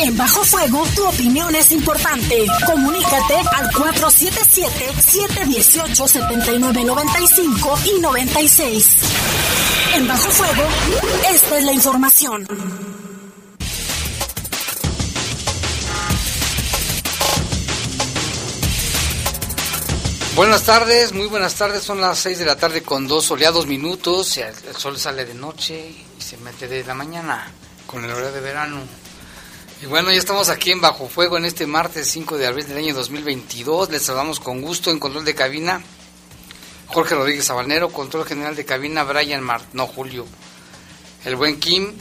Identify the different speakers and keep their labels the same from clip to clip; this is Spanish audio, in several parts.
Speaker 1: En Bajo Fuego, tu opinión es importante. Comunícate al 477-718-7995 y 96. En Bajo Fuego, esta es la información.
Speaker 2: Buenas tardes, muy buenas tardes. Son las 6 de la tarde con dos soleados minutos. El sol sale de noche y se mete de la mañana con el horario de verano. Y bueno, ya estamos aquí en Bajo Fuego en este martes 5 de abril del año 2022. Les saludamos con gusto en control de cabina. Jorge Rodríguez Sabanero, control general de cabina, Brian Mart, no Julio, el buen Kim,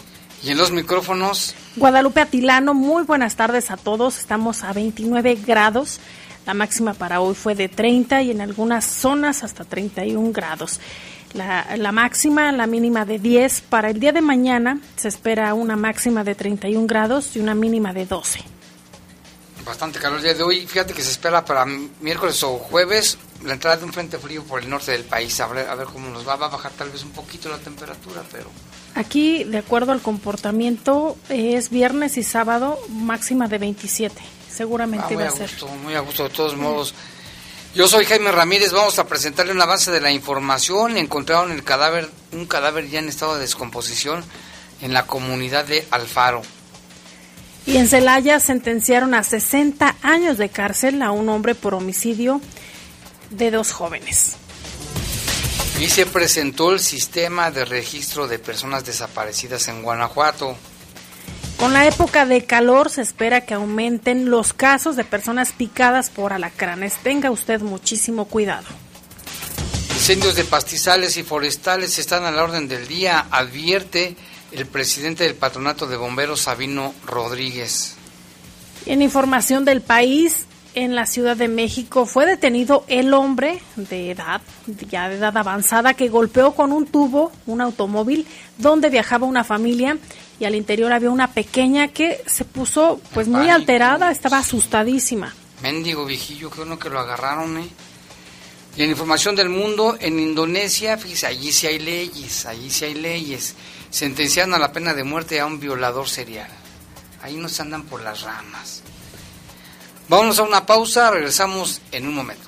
Speaker 2: y en los micrófonos.
Speaker 3: Guadalupe Atilano, muy buenas tardes a todos, estamos a 29 grados, la máxima para hoy fue de 30 y en algunas zonas hasta 31 grados. La, la, máxima, la mínima de 10. Para el día de mañana se espera una máxima de 31 grados y una mínima de 12.
Speaker 2: Bastante calor el día de hoy. Fíjate que se espera para miércoles o jueves la entrada de un frente frío por el norte del país. A ver, a ver cómo nos va. Va a bajar tal vez un poquito la temperatura, pero...
Speaker 3: Aquí, de acuerdo al comportamiento, es viernes y sábado máxima de 27. Seguramente
Speaker 2: ah,
Speaker 3: va a,
Speaker 2: gusto,
Speaker 3: ser.
Speaker 2: Muy a gusto, de todos modos. Yo soy Jaime Ramírez, vamos a presentarle una base de la información. Encontraron el cadáver, un cadáver ya en estado de descomposición en la comunidad de Alfaro.
Speaker 3: Y en Celaya sentenciaron a 60 años de cárcel a un hombre por homicidio de dos jóvenes.
Speaker 2: Y se presentó el sistema de registro de personas desaparecidas en Guanajuato.
Speaker 3: Con la época de calor se espera que aumenten los casos de personas picadas por alacranes. Tenga usted muchísimo cuidado.
Speaker 2: Incendios de pastizales y forestales están a la orden del día, advierte el presidente del patronato de bomberos, Sabino Rodríguez.
Speaker 3: En información del país, en la Ciudad de México fue detenido el hombre de edad, ya de edad avanzada, que golpeó con un tubo un automóvil donde viajaba una familia y al interior había una pequeña que se puso pues muy
Speaker 2: Pánico.
Speaker 3: alterada, estaba asustadísima.
Speaker 2: Mendigo viejillo, uno que lo agarraron, ¿eh? Y en información del mundo, en Indonesia, fíjese, allí sí hay leyes, allí sí hay leyes. Sentenciaron a la pena de muerte a un violador serial. Ahí no se andan por las ramas. Vámonos a una pausa, regresamos en un momento.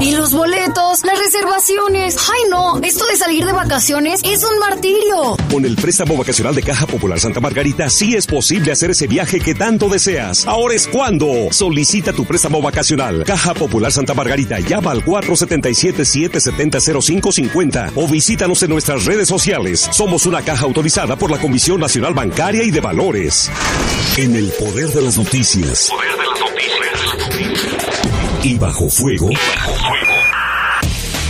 Speaker 4: Y los boletos, las reservaciones. Ay, no, esto de salir de vacaciones es un martirio.
Speaker 5: Con el préstamo vacacional de Caja Popular Santa Margarita, sí es posible hacer ese viaje que tanto deseas. Ahora es cuando. Solicita tu préstamo vacacional. Caja Popular Santa Margarita, llama al 477-770-0550 o visítanos en nuestras redes sociales. Somos una caja autorizada por la Comisión Nacional Bancaria y de Valores. En el poder de las noticias.
Speaker 6: Poder de las noticias.
Speaker 5: Y bajo fuego.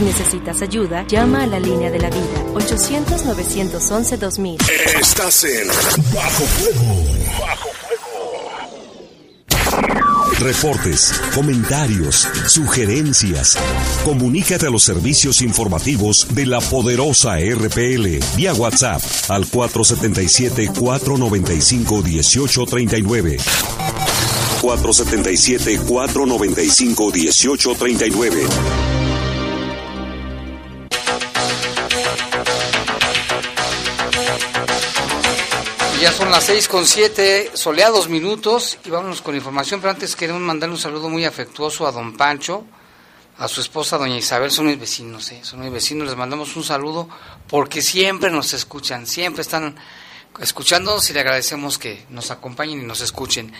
Speaker 7: Si necesitas ayuda, llama a la línea de la vida 800-911-2000.
Speaker 8: Estás en Bajo Fuego. Bajo Fuego. Reportes, comentarios, sugerencias. Comunícate a los servicios informativos de la poderosa RPL vía WhatsApp al 477-495-1839. 477-495-1839.
Speaker 2: Ya son las seis con siete, soleados minutos y vámonos con información, pero antes queremos mandarle un saludo muy afectuoso a don Pancho, a su esposa doña Isabel, son mis vecinos, ¿eh? son mis vecinos, les mandamos un saludo porque siempre nos escuchan, siempre están escuchándonos y le agradecemos que nos acompañen y nos escuchen.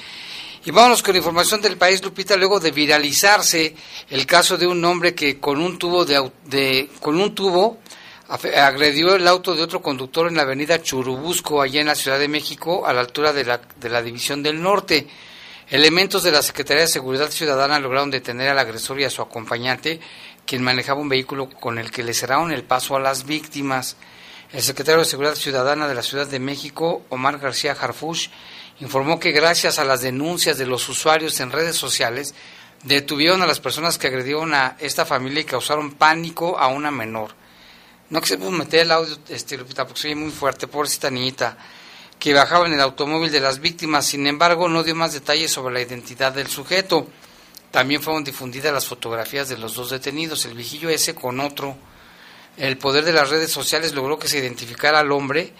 Speaker 2: Y vámonos con información del país, Lupita, luego de viralizarse el caso de un hombre que con un tubo de, de con un tubo agredió el auto de otro conductor en la avenida Churubusco, allá en la Ciudad de México, a la altura de la, de la División del Norte. Elementos de la Secretaría de Seguridad Ciudadana lograron detener al agresor y a su acompañante, quien manejaba un vehículo con el que le cerraron el paso a las víctimas. El secretario de Seguridad Ciudadana de la Ciudad de México, Omar García Harfush, informó que gracias a las denuncias de los usuarios en redes sociales, detuvieron a las personas que agredieron a esta familia y causaron pánico a una menor no que se pudo meter el audio, este, Lupita, porque soy muy fuerte, pobrecita niñita, que bajaba en el automóvil de las víctimas, sin embargo no dio más detalles sobre la identidad del sujeto. También fueron difundidas las fotografías de los dos detenidos, el vigillo ese con otro. El poder de las redes sociales logró que se identificara al hombre,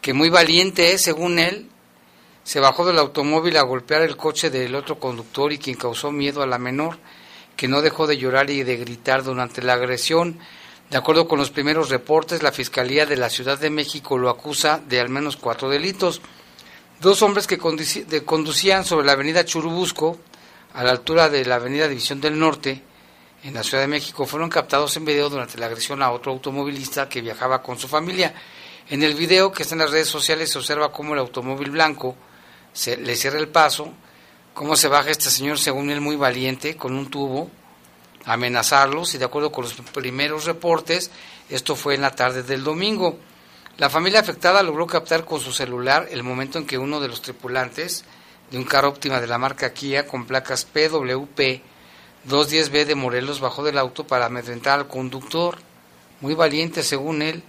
Speaker 2: que muy valiente es, según él, se bajó del automóvil a golpear el coche del otro conductor y quien causó miedo a la menor, que no dejó de llorar y de gritar durante la agresión. De acuerdo con los primeros reportes, la Fiscalía de la Ciudad de México lo acusa de al menos cuatro delitos. Dos hombres que conducían sobre la avenida Churubusco, a la altura de la avenida División del Norte, en la Ciudad de México, fueron captados en video durante la agresión a otro automovilista que viajaba con su familia. En el video que está en las redes sociales se observa cómo el automóvil blanco se, le cierra el paso, cómo se baja este señor, según él, muy valiente, con un tubo, amenazarlos y de acuerdo con los primeros reportes, esto fue en la tarde del domingo. La familia afectada logró captar con su celular el momento en que uno de los tripulantes de un carro óptima de la marca Kia con placas PWP 210B de Morelos bajó del auto para amedrentar al conductor, muy valiente según él.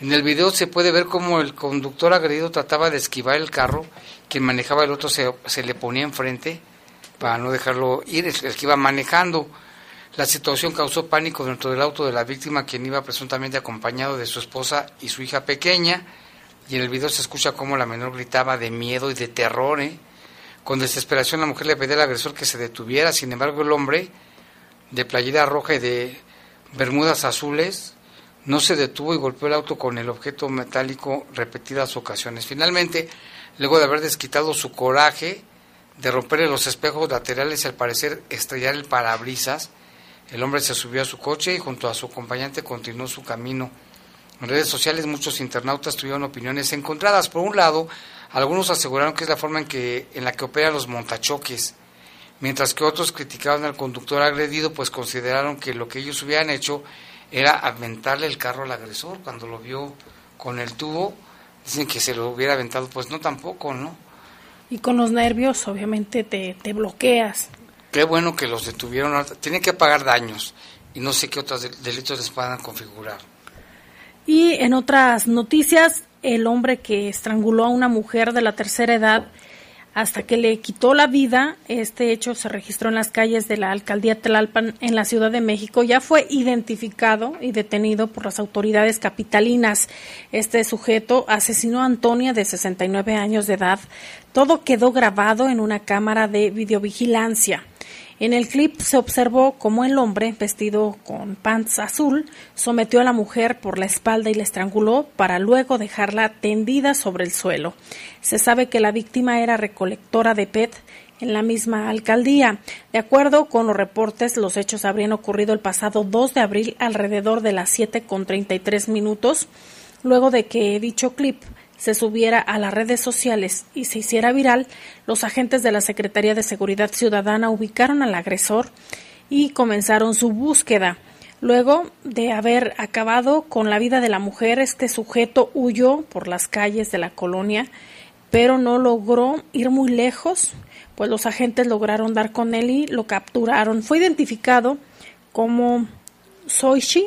Speaker 2: En el video se puede ver cómo el conductor agredido trataba de esquivar el carro, quien manejaba el otro se, le ponía enfrente para no dejarlo ir, el que iba manejando. La situación causó pánico dentro del auto de la víctima, quien iba presuntamente acompañado de su esposa y su hija pequeña, y en el video se escucha cómo la menor gritaba de miedo y de terror. ¿eh? Con desesperación la mujer le pedía al agresor que se detuviera, sin embargo el hombre, de playera roja y de bermudas azules, no se detuvo y golpeó el auto con el objeto metálico repetidas ocasiones. Finalmente, luego de haber desquitado su coraje, de romperle los espejos laterales y al parecer estrellar el parabrisas, el hombre se subió a su coche y junto a su acompañante continuó su camino. En redes sociales muchos internautas tuvieron opiniones encontradas. Por un lado, algunos aseguraron que es la forma en, que, en la que operan los montachoques, mientras que otros criticaban al conductor agredido, pues consideraron que lo que ellos hubieran hecho era aventarle el carro al agresor. Cuando lo vio con el tubo, dicen que se lo hubiera aventado, pues no tampoco, ¿no?
Speaker 3: Y con los nervios, obviamente, te, te bloqueas.
Speaker 2: Qué bueno que los detuvieron. Tienen que pagar daños y no sé qué otros delitos les puedan configurar.
Speaker 3: Y en otras noticias, el hombre que estranguló a una mujer de la tercera edad hasta que le quitó la vida, este hecho se registró en las calles de la alcaldía Tlalpan en la Ciudad de México, ya fue identificado y detenido por las autoridades capitalinas. Este sujeto asesinó a Antonia de 69 años de edad. Todo quedó grabado en una cámara de videovigilancia. En el clip se observó cómo el hombre, vestido con pants azul, sometió a la mujer por la espalda y la estranguló para luego dejarla tendida sobre el suelo. Se sabe que la víctima era recolectora de PET en la misma alcaldía. De acuerdo con los reportes, los hechos habrían ocurrido el pasado 2 de abril alrededor de las 7 con 33 minutos, luego de que dicho clip se subiera a las redes sociales y se hiciera viral, los agentes de la Secretaría de Seguridad Ciudadana ubicaron al agresor y comenzaron su búsqueda. Luego de haber acabado con la vida de la mujer, este sujeto huyó por las calles de la colonia, pero no logró ir muy lejos, pues los agentes lograron dar con él y lo capturaron. Fue identificado como Soichi,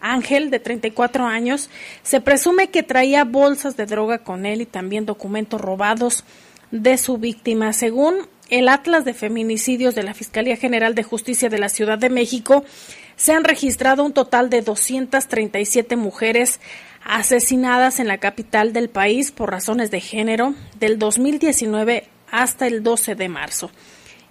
Speaker 3: Ángel, de 34 años, se presume que traía bolsas de droga con él y también documentos robados de su víctima. Según el Atlas de Feminicidios de la Fiscalía General de Justicia de la Ciudad de México, se han registrado un total de 237 mujeres asesinadas en la capital del país por razones de género del 2019 hasta el 12 de marzo.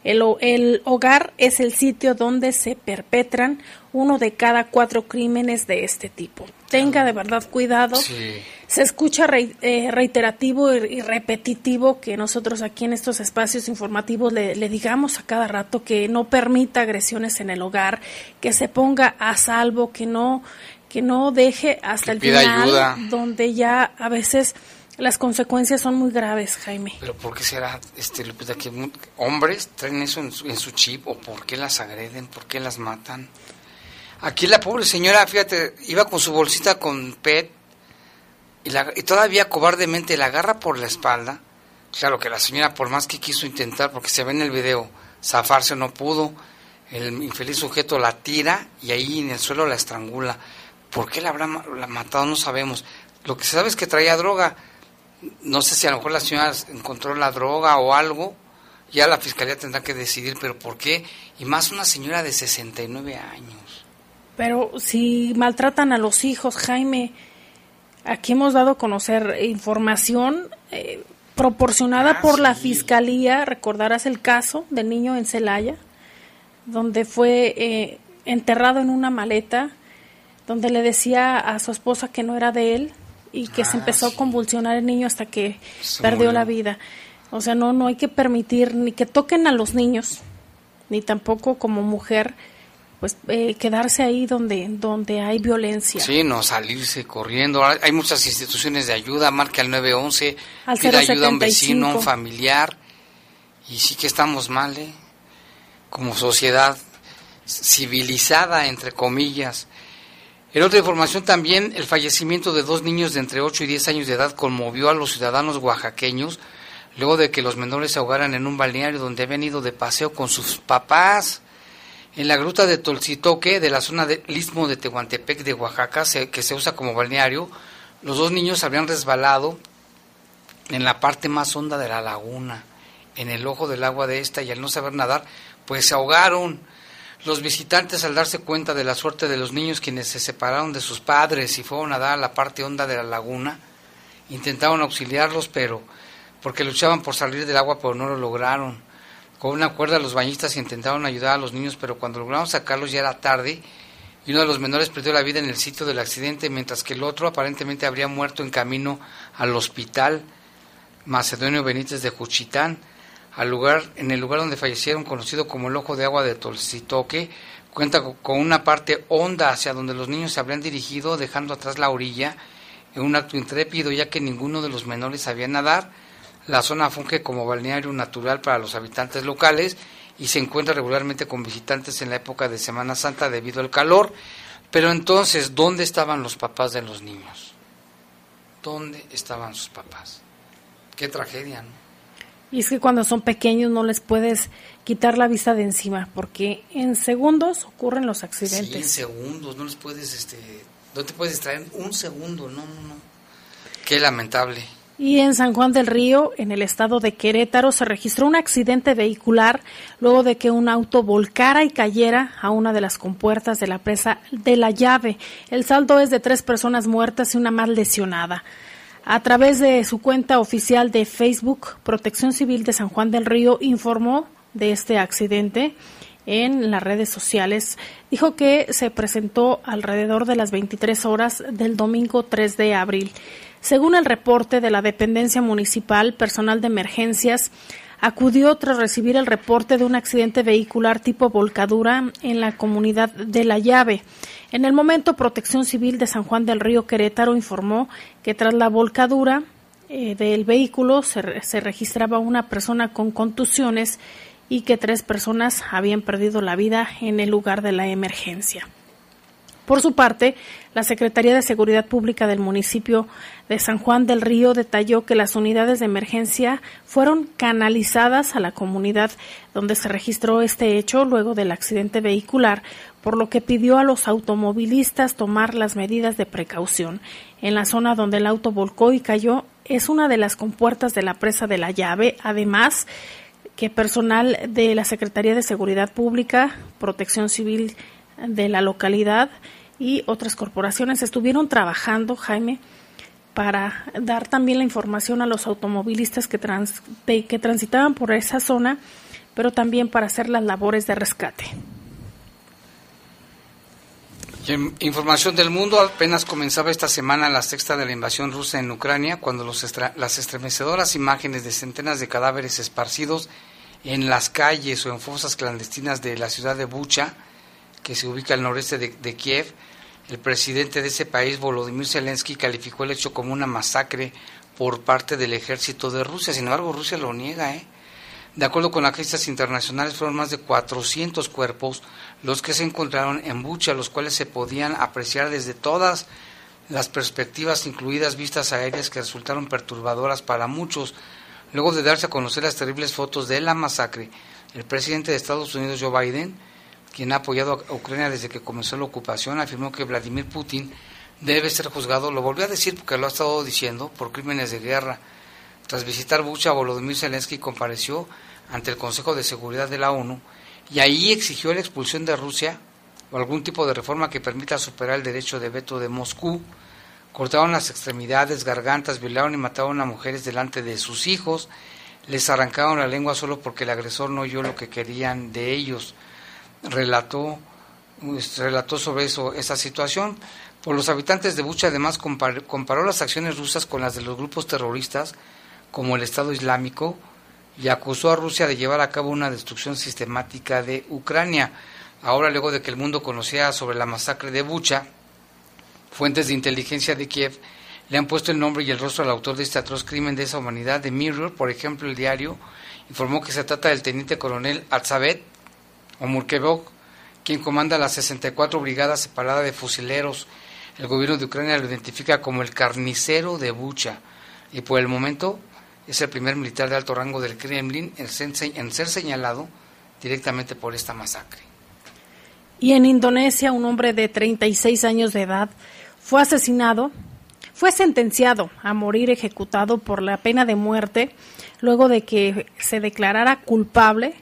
Speaker 3: El, hogar es el sitio donde se perpetran uno de cada cuatro crímenes de este tipo. Tenga de verdad cuidado. Se escucha eh, reiterativo y, repetitivo que nosotros aquí en estos espacios informativos le, digamos a cada rato que no permita agresiones en el hogar, que se ponga a salvo, que no que no deje hasta el final, donde ya a veces las consecuencias son muy graves, Jaime.
Speaker 2: Pero ¿por qué será, este, Lupita, que hombres traen eso en su, chip? ¿O por qué las agreden? ¿Por qué las matan? Aquí la pobre señora, fíjate, iba con su bolsita con PET y, la, y todavía cobardemente la agarra por la espalda. Claro que la señora, por más que quiso intentar, porque se ve en el video, zafarse no pudo, el infeliz sujeto la tira y ahí en el suelo la estrangula. ¿Por qué la habrá matado? No sabemos. Lo que se sabe es que traía droga no sé si a lo mejor la señora encontró la droga o algo, ya la fiscalía tendrá que decidir, pero ¿por qué? Y más una señora de 69 años.
Speaker 3: Pero si maltratan a los hijos, Jaime, aquí hemos dado a conocer información eh, proporcionada ah, por la fiscalía, recordarás el caso del niño en Celaya, donde fue eh, enterrado en una maleta, donde le decía a su esposa que no era de él, y que se ah, empezó a convulsionar el niño hasta que perdió la vida. O sea, no, no hay que permitir ni que toquen a los niños, ni tampoco como mujer, pues eh, quedarse ahí donde, donde hay violencia.
Speaker 2: Sí, no salirse corriendo. Hay muchas instituciones de ayuda, marca al 911, al pide ayuda a un vecino, a un familiar. Y sí que estamos mal, ¿eh? Como sociedad civilizada, entre comillas. En otra información también, el fallecimiento de dos niños de entre 8 y 10 años de edad conmovió a los ciudadanos oaxaqueños luego de que los menores se ahogaran en un balneario donde habían ido de paseo con sus papás. En la gruta de Tolcitoque, de la zona del istmo de Tehuantepec de Oaxaca, que se usa como balneario, los dos niños habrían resbalado en la parte más honda de la laguna, en el ojo del agua de esta, y al no saber nadar, pues se ahogaron. Los visitantes, al darse cuenta de la suerte de los niños quienes se separaron de sus padres y fueron a dar a la parte honda de la laguna, intentaron auxiliarlos, pero porque luchaban por salir del agua, pero no lo lograron. Con una cuerda los bañistas intentaron ayudar a los niños, pero cuando lograron sacarlos ya era tarde y uno de los menores perdió la vida en el sitio del accidente, mientras que el otro aparentemente habría muerto en camino al hospital Macedonio Benítez de Juchitán al lugar, en el lugar donde fallecieron, conocido como el Ojo de Agua de Tolsitoque, cuenta con una parte honda hacia donde los niños se habrían dirigido, dejando atrás la orilla, en un acto intrépido, ya que ninguno de los menores sabía nadar. La zona funge como balneario natural para los habitantes locales y se encuentra regularmente con visitantes en la época de Semana Santa debido al calor. Pero entonces, ¿dónde estaban los papás de los niños? ¿Dónde estaban sus papás? Qué tragedia, ¿no?
Speaker 3: Y es que cuando son pequeños no les puedes quitar la vista de encima, porque en segundos ocurren los accidentes. Sí,
Speaker 2: en segundos, no les puedes, este, no te puedes distraer un segundo, no, no, no. Qué lamentable.
Speaker 3: Y en San Juan del Río, en el estado de Querétaro, se registró un accidente vehicular luego de que un auto volcara y cayera a una de las compuertas de la presa de la llave. El saldo es de tres personas muertas y una más lesionada. A través de su cuenta oficial de Facebook, Protección Civil de San Juan del Río informó de este accidente en las redes sociales. Dijo que se presentó alrededor de las 23 horas del domingo 3 de abril. Según el reporte de la dependencia municipal, personal de emergencias acudió tras recibir el reporte de un accidente vehicular tipo volcadura en la comunidad de La Llave. En el momento, Protección Civil de San Juan del Río Querétaro informó que tras la volcadura eh, del vehículo se, se registraba una persona con contusiones y que tres personas habían perdido la vida en el lugar de la emergencia. Por su parte, la Secretaría de Seguridad Pública del municipio de San Juan del Río detalló que las unidades de emergencia fueron canalizadas a la comunidad donde se registró este hecho luego del accidente vehicular, por lo que pidió a los automovilistas tomar las medidas de precaución. En la zona donde el auto volcó y cayó es una de las compuertas de la presa de la llave. Además, que personal de la Secretaría de Seguridad Pública, Protección Civil de la localidad y otras corporaciones estuvieron trabajando, Jaime, para dar también la información a los automovilistas que, que transitaban por esa zona, pero también para hacer las labores de rescate.
Speaker 2: Información del mundo, apenas comenzaba esta semana la sexta de la invasión rusa en Ucrania, cuando los las estremecedoras imágenes de centenas de cadáveres esparcidos en las calles o en fosas clandestinas de la ciudad de Bucha, que se ubica al noreste de, Kiev, el presidente de ese país, Volodymyr Zelensky, calificó el hecho como una masacre por parte del ejército de Rusia. Sin embargo, Rusia lo niega. ¿eh? De acuerdo con agencias internacionales, fueron más de 400 cuerpos los que se encontraron en Bucha, los cuales se podían apreciar desde todas las perspectivas, incluidas vistas aéreas que resultaron perturbadoras para muchos. Luego de darse a conocer las terribles fotos de la masacre, el presidente de Estados Unidos, Joe Biden, quien ha apoyado a Ucrania desde que comenzó la ocupación, afirmó que Vladimir Putin debe ser juzgado, lo volvió a decir porque lo ha estado diciendo, por crímenes de guerra. Tras visitar Bucha, Volodymyr Zelensky compareció ante el Consejo de Seguridad de la ONU y ahí exigió la expulsión de Rusia o algún tipo de reforma que permita superar el derecho de veto de Moscú. Cortaron las extremidades, gargantas, violaron y mataron a mujeres delante de sus hijos, les arrancaron la lengua solo porque el agresor no oyó lo que querían de ellos relató, pues, relató sobre eso, esa situación. Por los habitantes de Bucha, además, comparó, las acciones rusas con las de los grupos terroristas, como el Estado Islámico, y acusó a Rusia de llevar a cabo una destrucción sistemática de Ucrania. Ahora, luego de que el mundo conocía sobre la masacre de Bucha, fuentes de inteligencia de Kiev le han puesto el nombre y el rostro al autor de este atroz crimen de esa humanidad. De Mirror, por ejemplo, el diario informó que se trata del teniente coronel Atzabet o quien comanda la 64 Brigada Separada de Fusileros. El gobierno de Ucrania lo identifica como el carnicero de Bucha y por el momento es el primer militar de alto rango del Kremlin en ser señalado directamente por esta masacre.
Speaker 3: Y en Indonesia, un hombre de 36 años de edad fue asesinado, fue sentenciado a morir ejecutado por la pena de muerte luego de que se declarara culpable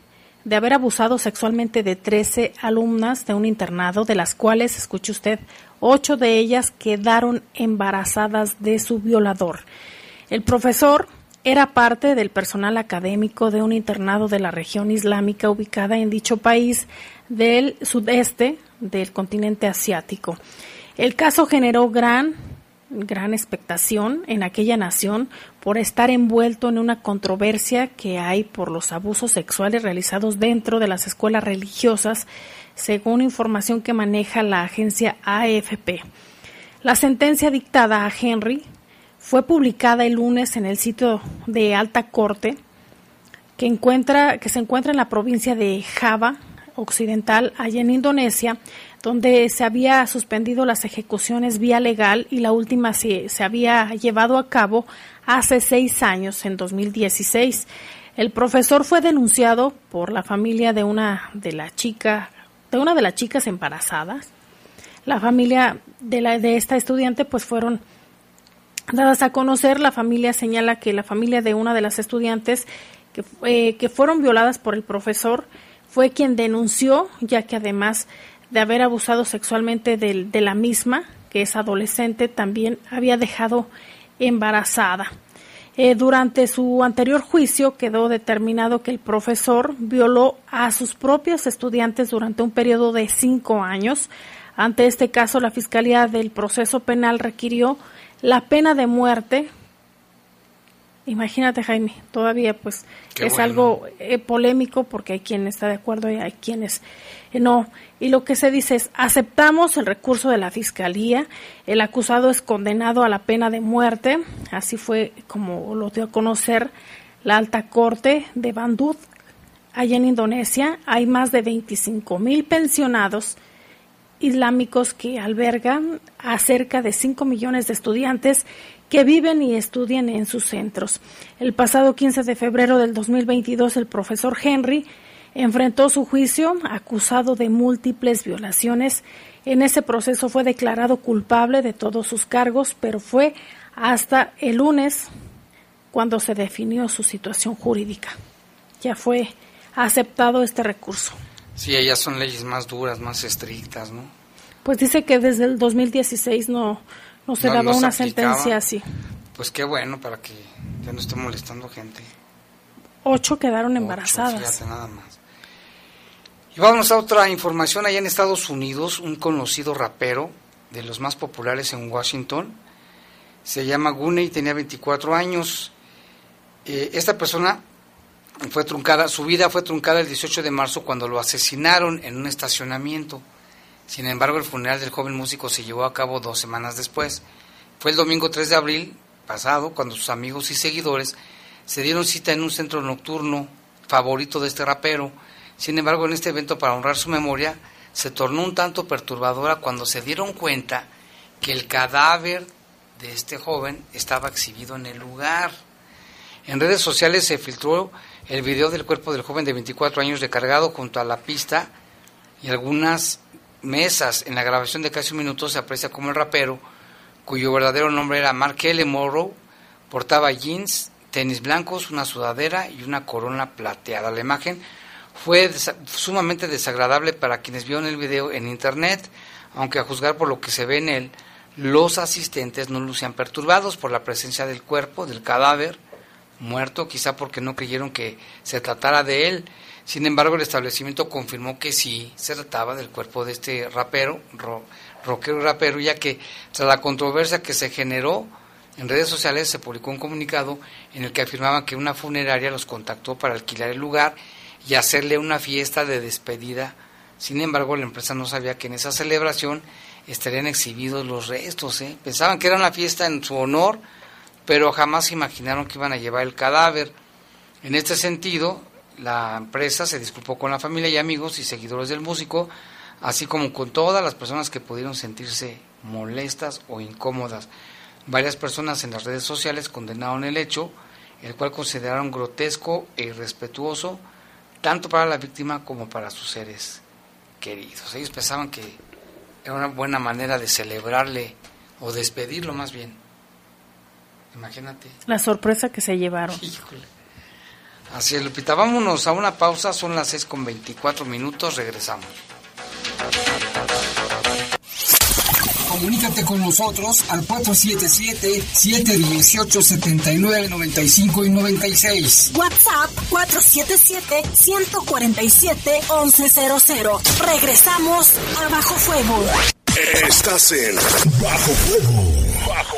Speaker 3: de haber abusado sexualmente de 13 alumnas de un internado, de las cuales, escuche usted, ocho de ellas quedaron embarazadas de su violador. El profesor era parte del personal académico de un internado de la región islámica ubicada en dicho país del sudeste del continente asiático. El caso generó gran gran expectación en aquella nación por estar envuelto en una controversia que hay por los abusos sexuales realizados dentro de las escuelas religiosas, según información que maneja la agencia AFP. La sentencia dictada a Henry fue publicada el lunes en el sitio de alta corte que, encuentra, que se encuentra en la provincia de Java Occidental, allá en Indonesia, donde se había suspendido las ejecuciones vía legal y la última se, se había llevado a cabo hace seis años, en 2016. El profesor fue denunciado por la familia de una de la chica, de una de las chicas embarazadas. La familia de la de esta estudiante pues fueron dadas a conocer. La familia señala que la familia de una de las estudiantes que, eh, que fueron violadas por el profesor fue quien denunció, ya que además de haber abusado sexualmente de, de la misma, que es adolescente, también había dejado embarazada. Eh, durante su anterior juicio quedó determinado que el profesor violó a sus propios estudiantes durante un periodo de cinco años. Ante este caso, la Fiscalía del Proceso Penal requirió la pena de muerte Imagínate, Jaime, todavía pues es algo eh, polémico porque hay quien está de acuerdo y hay quienes eh, no. Y lo que se dice es, aceptamos el recurso de la Fiscalía, el acusado es condenado a la pena de muerte, así fue como lo dio a conocer la alta corte de Bandung, allá en Indonesia. Hay más de 25 mil pensionados islámicos que albergan a cerca de 5 millones de estudiantes que viven y estudian en sus centros. El pasado 15 de febrero del 2022, el profesor Henry enfrentó su juicio acusado de múltiples violaciones. En ese proceso fue declarado culpable de todos sus cargos, pero fue hasta el lunes cuando se definió su situación jurídica. Ya fue aceptado este recurso.
Speaker 2: Sí, ellas son leyes más duras, más estrictas, ¿no?
Speaker 3: Pues dice que desde el 2016 no, no se daba una sentencia así.
Speaker 2: Pues qué bueno para que ya no esté molestando gente.
Speaker 3: Ocho quedaron embarazadas.
Speaker 2: nada más. Y vamos a otra información. Allá en Estados Unidos, un conocido rapero de los más populares en Washington, se llama Gune y tenía 24 años. Eh, esta persona fue truncada, su vida fue truncada el 18 de marzo cuando lo asesinaron en un estacionamiento. Sin embargo, el funeral del joven músico se llevó a cabo dos semanas después. Fue el domingo 3 de abril pasado cuando sus amigos y seguidores se dieron cita en un centro nocturno favorito de este rapero. Sin embargo, en este evento, para honrar su memoria, se tornó un tanto perturbadora cuando se dieron cuenta que el cadáver de este joven estaba exhibido en el lugar. En redes sociales se filtró el video del cuerpo del joven de 24 años recargado junto a la pista y algunas mesas. En la grabación de casi un minuto se aprecia como el rapero, cuyo verdadero nombre era Mark L. Morrow, portaba jeans, tenis blancos, una sudadera y una corona plateada. La imagen fue sumamente desagradable para quienes vieron el video en internet, aunque a juzgar por lo que se ve en él, los asistentes no lucían perturbados por la presencia del cuerpo, del cadáver muerto, quizá porque no creyeron que se tratara de él. Sin embargo, el establecimiento confirmó que sí se trataba del cuerpo de este rapero, rockero y rapero, ya que tras la controversia que se generó en redes sociales se publicó un comunicado en el que afirmaba que una funeraria los contactó para alquilar el lugar y hacerle una fiesta de despedida. Sin embargo, la empresa no sabía que en esa celebración estarían exhibidos los restos. ¿eh? Pensaban que era una fiesta en su honor, pero jamás imaginaron que iban a llevar el cadáver. En este sentido, la empresa se disculpó con la familia y amigos y seguidores del músico, así como con todas las personas que pudieron sentirse molestas o incómodas. Varias personas en las redes sociales condenaron el hecho, el cual consideraron grotesco e irrespetuoso tanto para la víctima como para sus seres queridos. Ellos pensaban que era una buena manera de celebrarle o despedirlo más bien. Imagínate.
Speaker 3: La sorpresa que se llevaron.
Speaker 2: Así es, Lupita. Vámonos a una pausa. Son las 6 con 24 minutos. Regresamos.
Speaker 9: Comunícate con nosotros al 477-718-7995 y 96.
Speaker 1: WhatsApp 477-147-1100. Regresamos a Bajo Fuego.
Speaker 8: Estás en Bajo Fuego. Bajo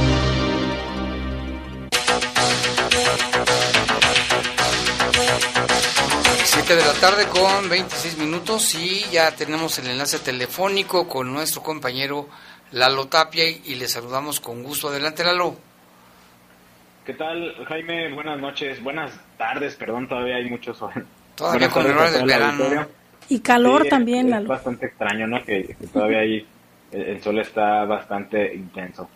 Speaker 2: 7 de la tarde con 26 minutos y ya tenemos el enlace telefónico con nuestro compañero Lalo Tapia y le saludamos con gusto. Adelante, Lalo.
Speaker 10: ¿Qué tal, Jaime? Buenas noches, buenas tardes, perdón, todavía hay mucho sol.
Speaker 2: Todavía con el hora del verano.
Speaker 3: Y calor
Speaker 10: Sí,
Speaker 3: también,
Speaker 10: es,
Speaker 3: Lalo.
Speaker 10: Es bastante extraño, ¿no? Que, que todavía ahí el, el sol está bastante intenso.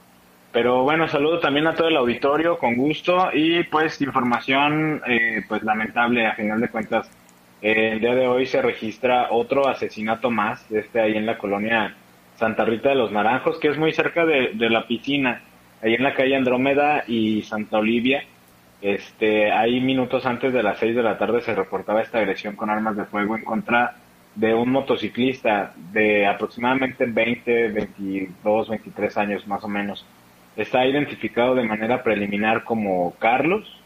Speaker 10: Pero bueno, saludo también a todo el auditorio, con gusto. Y pues información, eh, pues lamentable, a final de cuentas, el día de hoy se registra otro asesinato más, este ahí en la colonia Santa Rita de los Naranjos, que es muy cerca de, de la piscina, ahí en la calle Andrómeda y Santa Olivia. Este, ahí minutos antes de las 6 de la tarde se reportaba esta agresión con armas de fuego en contra de un motociclista de aproximadamente 20, 22, 23 años más o menos. Está identificado de manera preliminar como Carlos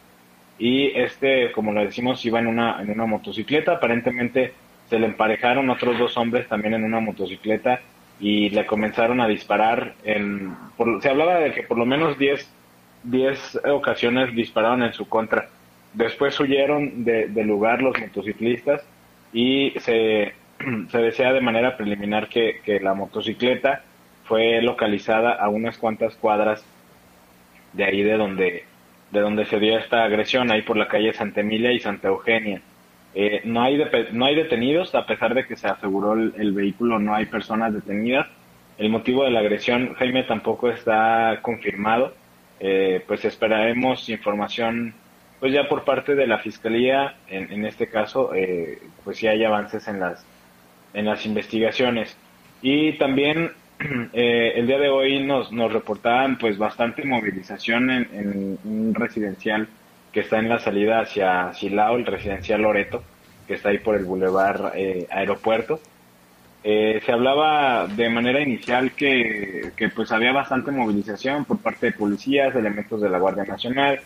Speaker 10: y este, como lo decimos, iba en una, en una motocicleta. Aparentemente se le emparejaron otros dos hombres también en una motocicleta y le comenzaron a disparar. En, por- se hablaba de que por lo menos 10 10 ocasiones dispararon en su contra. Después huyeron de- del lugar los motociclistas y se, se decía de manera preliminar que, que la motocicleta fue localizada a unas cuantas cuadras de ahí de donde, de donde se dio esta agresión, ahí por la calle Santa Emilia y Santa Eugenia. Eh, no, hay no hay detenidos, a pesar de que se aseguró el, vehículo, no hay personas detenidas. El motivo de la agresión, Jaime, tampoco está confirmado. Eh, pues esperaremos información, pues ya por parte de la Fiscalía, en, en este caso, eh, pues si hay avances en las, en las investigaciones. Y también eh, el día de hoy nos, nos reportaban pues bastante movilización en, un residencial que está en la salida hacia Silao, el residencial Loreto, que está ahí por el bulevar eh, Aeropuerto. Eh, se hablaba de manera inicial que, que pues había bastante movilización por parte de policías, elementos de la Guardia Nacional,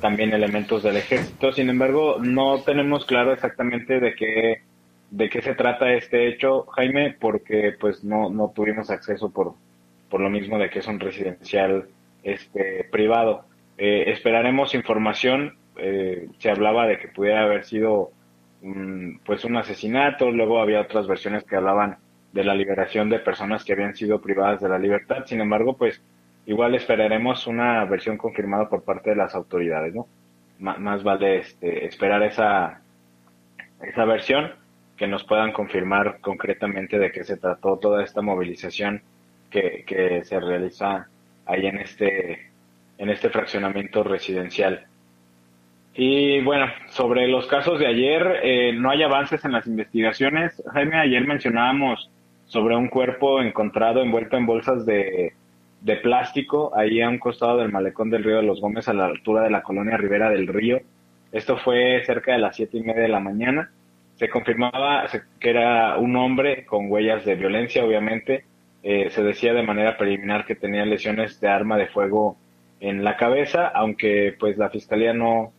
Speaker 10: también elementos del ejército. Sin embargo, no tenemos claro exactamente de qué de qué se trata este hecho, Jaime, porque pues no, no tuvimos acceso por, por lo mismo de que es un residencial este privado. Eh, esperaremos información. eh, se hablaba de que pudiera haber sido pues un asesinato, luego había otras versiones que hablaban de la liberación de personas que habían sido privadas de la libertad. Sin embargo, pues igual esperaremos una versión confirmada por parte de las autoridades, ¿no? Más vale este, esperar esa, esa versión que nos puedan confirmar concretamente de qué se trató toda esta movilización que, que se realiza ahí en este, en este fraccionamiento residencial. Y bueno, sobre los casos de ayer, eh, no hay avances en las investigaciones. Jaime, ayer mencionábamos sobre un cuerpo encontrado envuelto en bolsas de, de plástico ahí a un costado del malecón del río de los Gómez a la altura de la colonia Rivera del Río. Esto fue cerca de las siete y media de la mañana. Se confirmaba que era un hombre con huellas de violencia, obviamente. Eh, se decía de manera preliminar que tenía lesiones de arma de fuego en la cabeza, aunque pues la fiscalía no,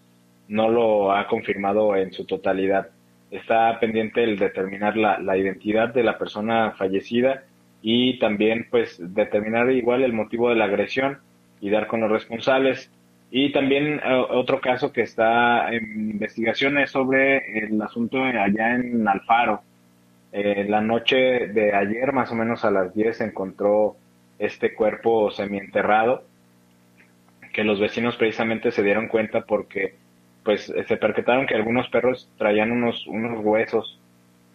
Speaker 10: no lo ha confirmado en su totalidad. Está pendiente el determinar la, la identidad de la persona fallecida y también pues determinar igual el motivo de la agresión y dar con los responsables. Y también eh, otro caso que está en investigación es sobre el asunto allá en Alfaro. Eh, la noche de ayer, más o menos a las 10, se encontró este cuerpo semienterrado, que los vecinos precisamente se dieron cuenta porque pues se percataron que algunos perros traían unos, unos huesos,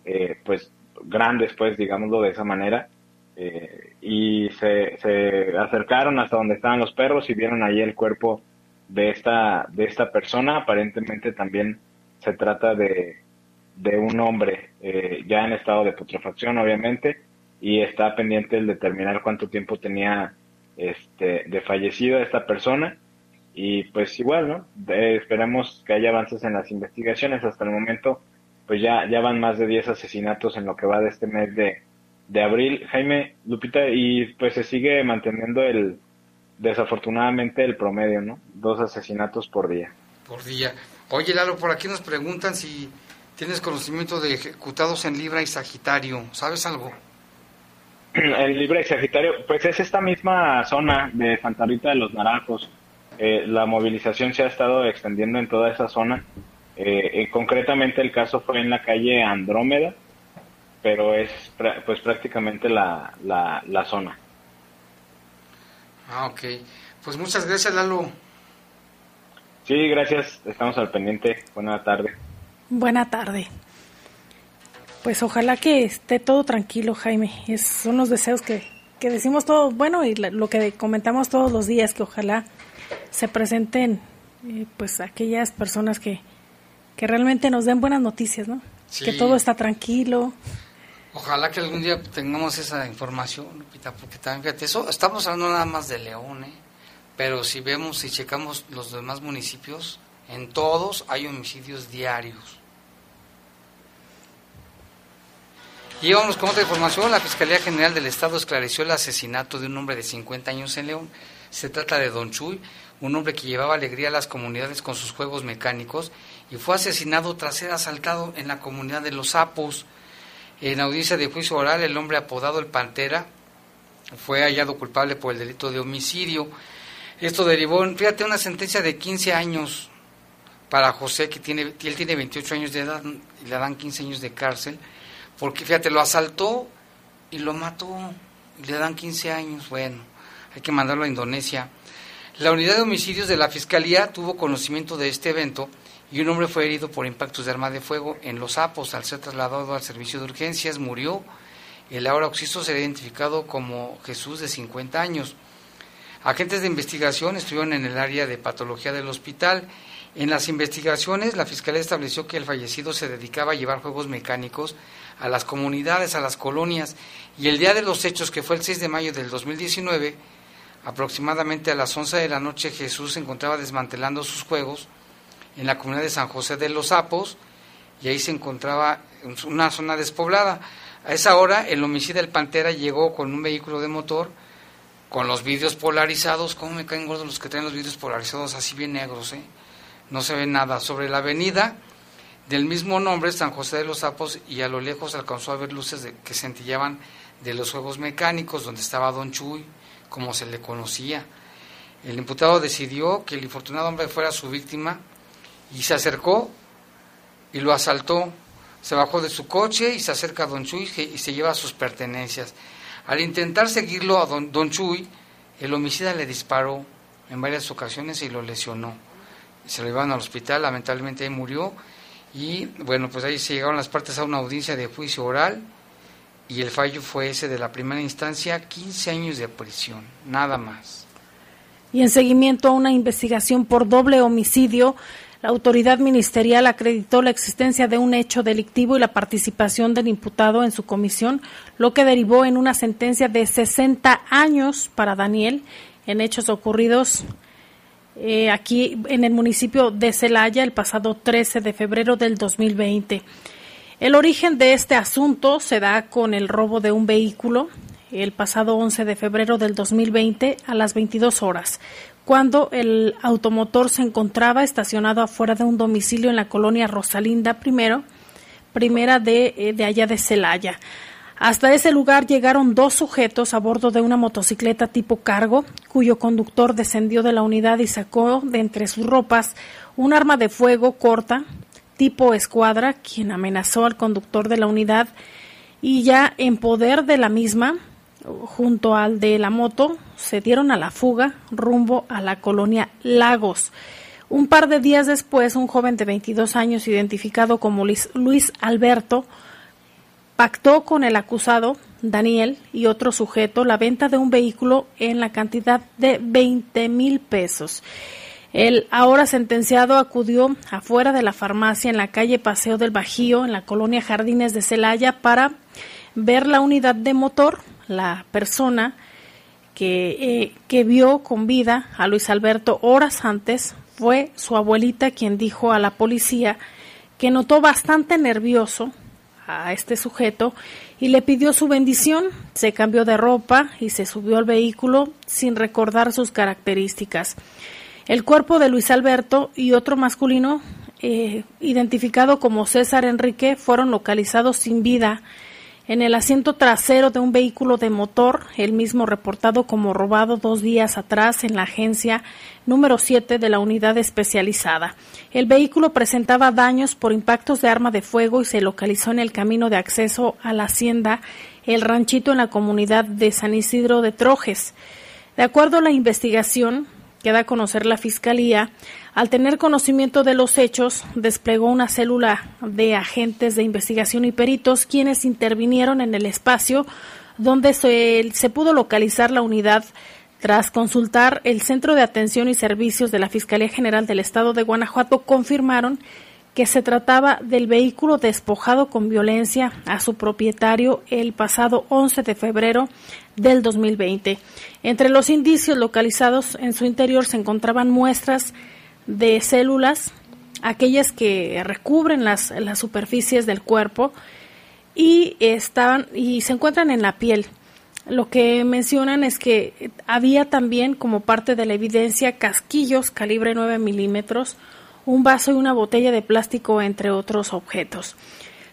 Speaker 10: eh, pues grandes, pues digámoslo de esa manera, y se, se acercaron hasta donde estaban los perros y vieron ahí el cuerpo de esta, de esta persona. Aparentemente también se trata de, de un hombre eh, ya en estado de putrefacción, obviamente, y está pendiente el determinar cuánto tiempo tenía este, de fallecido esta persona. Y pues igual, ¿no? esperemos que haya avances en las investigaciones. Hasta el momento, pues ya, ya van más de 10 asesinatos en lo que va de este mes de, de abril. Jaime, Lupita, y pues se sigue manteniendo el, desafortunadamente, el promedio, ¿no? Dos asesinatos por día.
Speaker 2: Por día. Oye, Lalo, por aquí nos preguntan si tienes conocimiento de ejecutados en Libra y Sagitario. ¿Sabes algo?
Speaker 10: En Libra y Sagitario, pues es esta misma zona de Santa Rita de los Naranjos. Eh, la movilización se ha estado extendiendo en toda esa zona. Eh, concretamente el caso fue en la calle Andrómeda, pero es pues prácticamente la, la, la zona.
Speaker 2: Ah, ok. Pues muchas gracias, Lalo.
Speaker 10: Sí, gracias. Estamos al pendiente. Buena tarde.
Speaker 3: Buena tarde. Pues ojalá que esté todo tranquilo, Jaime. Es, son los deseos que, que decimos todos, bueno, y lo que comentamos todos los días, que ojalá se presenten eh, pues aquellas personas que, que realmente nos den buenas noticias, ¿no? Que todo está tranquilo.
Speaker 2: Ojalá que algún día tengamos esa información, Lupita, porque también, fíjate, estamos hablando nada más de León, ¿eh? pero si vemos y checamos los demás municipios, en todos hay homicidios diarios. Y vamos con otra información. La Fiscalía General del Estado esclareció el asesinato de un hombre de 50 años en León. Se trata de Don Chuy, un hombre que llevaba alegría a las comunidades con sus juegos mecánicos y fue asesinado tras ser asaltado en la comunidad de Los Sapos. En audiencia de juicio oral, el hombre apodado el Pantera fue hallado culpable por el delito de homicidio. Esto derivó, fíjate, una sentencia de 15 años para José, que tiene, él tiene 28 años de edad y le dan 15 años de cárcel, porque fíjate, lo asaltó y lo mató, y le dan 15 años, bueno, hay que mandarlo a Indonesia. La unidad de homicidios de la Fiscalía tuvo conocimiento de este evento y un hombre fue herido por impactos de arma de fuego en Los Sapos al ser trasladado al servicio de urgencias, murió. El ahora occiso será identificado como Jesús de 50 años. Agentes de investigación estuvieron en el área de patología del hospital. En las investigaciones, la Fiscalía estableció que el fallecido se dedicaba a llevar juegos mecánicos a las comunidades, a las colonias, y el día de los hechos, que fue el 6 de mayo del 2019, aproximadamente a las 11 de la noche Jesús se encontraba desmantelando sus juegos en la comunidad de San José de los Sapos, y ahí se encontraba una zona despoblada. A esa hora, el homicida del Pantera llegó con un vehículo de motor, con los vidrios polarizados, ¿cómo me caen gordos los que traen los vidrios polarizados así bien negros? Eh? No se ve nada. Sobre la avenida del mismo nombre, San José de los Sapos, y a lo lejos alcanzó a ver luces de, que centillaban de los juegos mecánicos, donde estaba Don Chuy, como se le conocía. El imputado decidió que el infortunado hombre fuera su víctima y se acercó y lo asaltó. Se bajó de su coche y se acerca a Don Chuy y se lleva sus pertenencias. Al intentar seguirlo a don, don Chuy, el homicida le disparó en varias ocasiones y lo lesionó. Se lo llevaron al hospital, lamentablemente murió. Y bueno, pues ahí se llegaron las partes a una audiencia de juicio oral y el fallo fue ese de la primera instancia, 15 años de prisión, nada más.
Speaker 3: Y en seguimiento a una investigación por doble homicidio, la autoridad ministerial acreditó la existencia de un hecho delictivo y la participación del imputado en su comisión, lo que derivó en una sentencia de 60 años para Daniel en hechos ocurridos eh, aquí en el municipio de Celaya el pasado 13 de febrero del 2020. El origen de este asunto se da con el robo de un vehículo el pasado 11 de febrero del 2020 a las 22 horas cuando el automotor se encontraba estacionado afuera de un domicilio en la colonia Rosalinda primero, primera de, eh, de allá de Celaya. Hasta ese lugar llegaron dos sujetos a bordo de una motocicleta tipo cargo, cuyo conductor descendió de la unidad y sacó de entre sus ropas un arma de fuego corta, tipo escuadra, quien amenazó al conductor de la unidad y ya en poder de la misma, junto al de la moto se dieron a la fuga rumbo a la colonia Lagos. Un par de días después, un joven de 22 años, identificado como Luis Alberto, pactó con el acusado, Daniel, y otro sujeto la venta de un vehículo en la cantidad de 20 mil pesos. El ahora sentenciado acudió afuera de la farmacia en la calle Paseo del Bajío, en la colonia Jardines de Celaya, para ver la unidad de motor. La persona que, eh, que vio con vida a Luis Alberto horas antes fue su abuelita quien dijo a la policía que notó bastante nervioso a este sujeto y le pidió su bendición. Se cambió de ropa y se subió al vehículo sin recordar sus características. El cuerpo de Luis Alberto y otro masculino, eh, identificado como César Enrique, fueron localizados sin vida en el asiento trasero de un vehículo de motor, el mismo reportado como robado dos días atrás en la agencia número 7 de la unidad especializada. El vehículo presentaba daños por impactos de arma de fuego y se localizó en el camino de acceso a la hacienda El Ranchito en la comunidad de San Isidro de Trojes. De acuerdo a la investigación, que da a conocer la Fiscalía, al tener conocimiento de los hechos, desplegó una célula de agentes de investigación y peritos quienes intervinieron en el espacio donde se, se pudo localizar la unidad. Tras consultar el Centro de Atención y Servicios de la Fiscalía General del Estado de Guanajuato, confirmaron que se trataba del vehículo despojado con violencia a su propietario el pasado 11 de febrero del 2020. Entre los indicios localizados en su interior se encontraban muestras de células, aquellas que recubren las, las superficies del cuerpo y estaban y se encuentran en la piel. Lo que mencionan es que había también como parte de la evidencia casquillos calibre 9 milímetros, un vaso y una botella de plástico, entre otros objetos.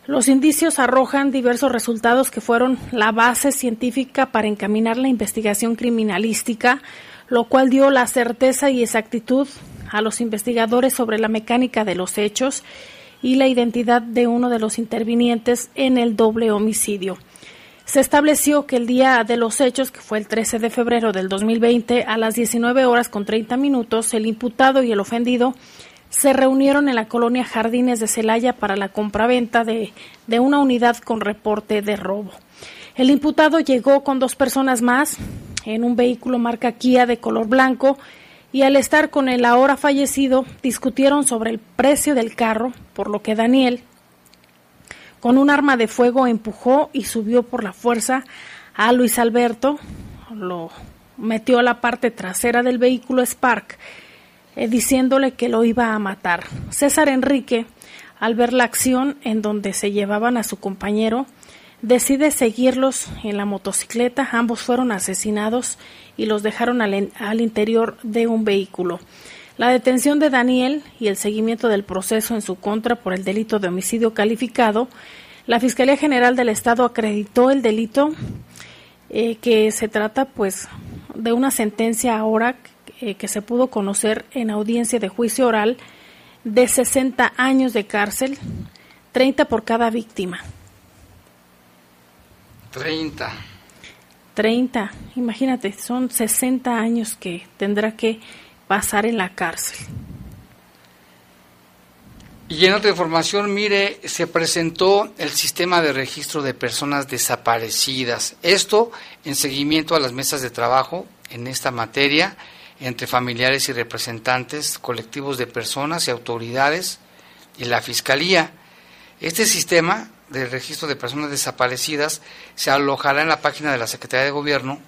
Speaker 3: Los indicios arrojan diversos resultados que fueron la base científica para encaminar la investigación criminalística, lo cual dio la certeza y exactitud a los investigadores sobre la mecánica de los hechos y la identidad de uno de los intervinientes en el doble homicidio. Se estableció que el día de los hechos, que fue el 13 de febrero del 2020, a las 19 horas con 30 minutos, el imputado y el ofendido se reunieron en la colonia Jardines de Celaya para la compraventa de, de una unidad con reporte de robo. El imputado llegó con dos personas más en un vehículo marca Kia de color blanco y al estar con el ahora fallecido discutieron sobre el precio del carro, por lo que Daniel, con un arma de fuego, empujó y subió por la fuerza a Luis Alberto, lo metió a la parte trasera del vehículo Spark eh, diciéndole que lo iba a matar. César Enrique, al ver la acción en donde se llevaban a su compañero, decide seguirlos en la motocicleta. Ambos fueron asesinados y los dejaron al, interior de un vehículo. La detención de Daniel y el seguimiento del proceso en su contra por el delito de homicidio calificado, la Fiscalía General del Estado acreditó el delito eh, que se trata pues de una sentencia ahora eh, que se pudo conocer en audiencia de juicio oral de 60 años de cárcel, 30 por cada víctima.
Speaker 2: 30.
Speaker 3: 30, imagínate, son 60 años que tendrá que pasar en la cárcel.
Speaker 2: Y en otra información, mire, se presentó el sistema de registro de personas desaparecidas. Esto en seguimiento a las mesas de trabajo en esta materia entre familiares y representantes, colectivos de personas y autoridades y la Fiscalía. Este sistema de registro de personas desaparecidas se alojará en la página de la Secretaría de Gobierno,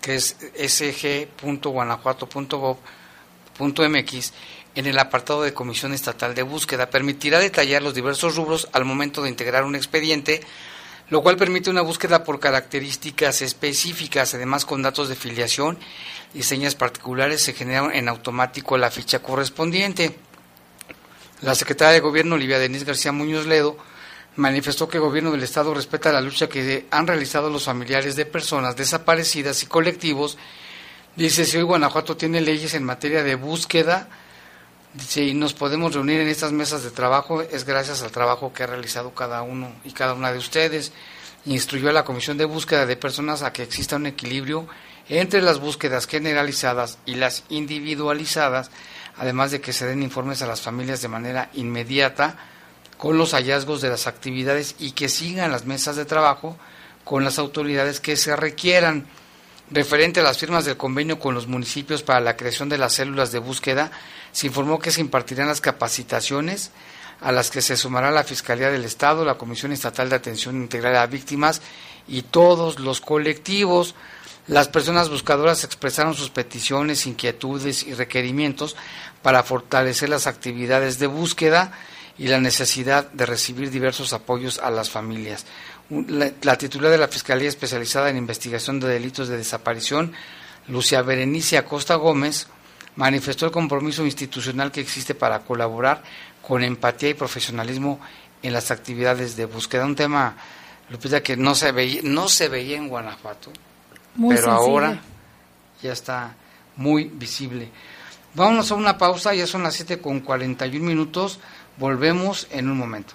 Speaker 2: que es sg.guanajuato.gov.mx, en el apartado de Comisión Estatal de Búsqueda. Permitirá detallar los diversos rubros al momento de integrar un expediente lo cual permite una búsqueda por características específicas, además con datos de filiación y señas particulares se genera en automático la ficha correspondiente. La secretaria de Gobierno, Olivia Denise García Muñoz Ledo, manifestó que el Gobierno del Estado respeta la lucha que han realizado los familiares de personas desaparecidas y colectivos. Dice, si hoy Guanajuato tiene leyes en materia de búsqueda, si nos podemos reunir en estas mesas de trabajo es gracias al trabajo que ha realizado cada uno y cada una de ustedes. Instruyó a la Comisión de Búsqueda de Personas a que exista un equilibrio entre las búsquedas generalizadas y las individualizadas, además de que se den informes a las familias de manera inmediata con los hallazgos de las actividades y que sigan las mesas de trabajo con las autoridades que se requieran. Referente a las firmas del convenio con los municipios para la creación de las células de búsqueda, se informó que se impartirán las capacitaciones a las que se sumará la Fiscalía del Estado, la Comisión Estatal de Atención Integral a Víctimas y todos los colectivos. Las personas buscadoras expresaron sus peticiones, inquietudes y requerimientos para fortalecer las actividades de búsqueda y la necesidad de recibir diversos apoyos a las familias. La, titular de la Fiscalía Especializada en Investigación de Delitos de Desaparición, Lucia Berenice Acosta Gómez, manifestó el compromiso institucional que existe para colaborar con empatía y profesionalismo en las actividades de búsqueda. Un tema, Lupita, que no se veía, no se veía en Guanajuato, pero ahora ya está muy visible. Vámonos a una pausa, ya son las 7 con 41 minutos. Volvemos en un momento.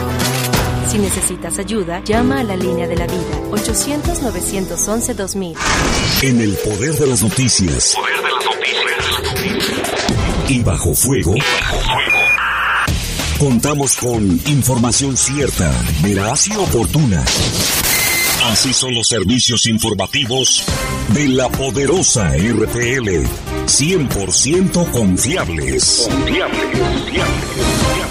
Speaker 7: Si necesitas ayuda, llama a la línea de la vida 800-911-2000.
Speaker 8: En el poder de las noticias.
Speaker 6: Poder de las noticias.
Speaker 8: Y bajo fuego. Contamos con información cierta, veraz y oportuna. Así son los servicios informativos de la poderosa RPL. 100% confiables.
Speaker 6: Confiables, confiables.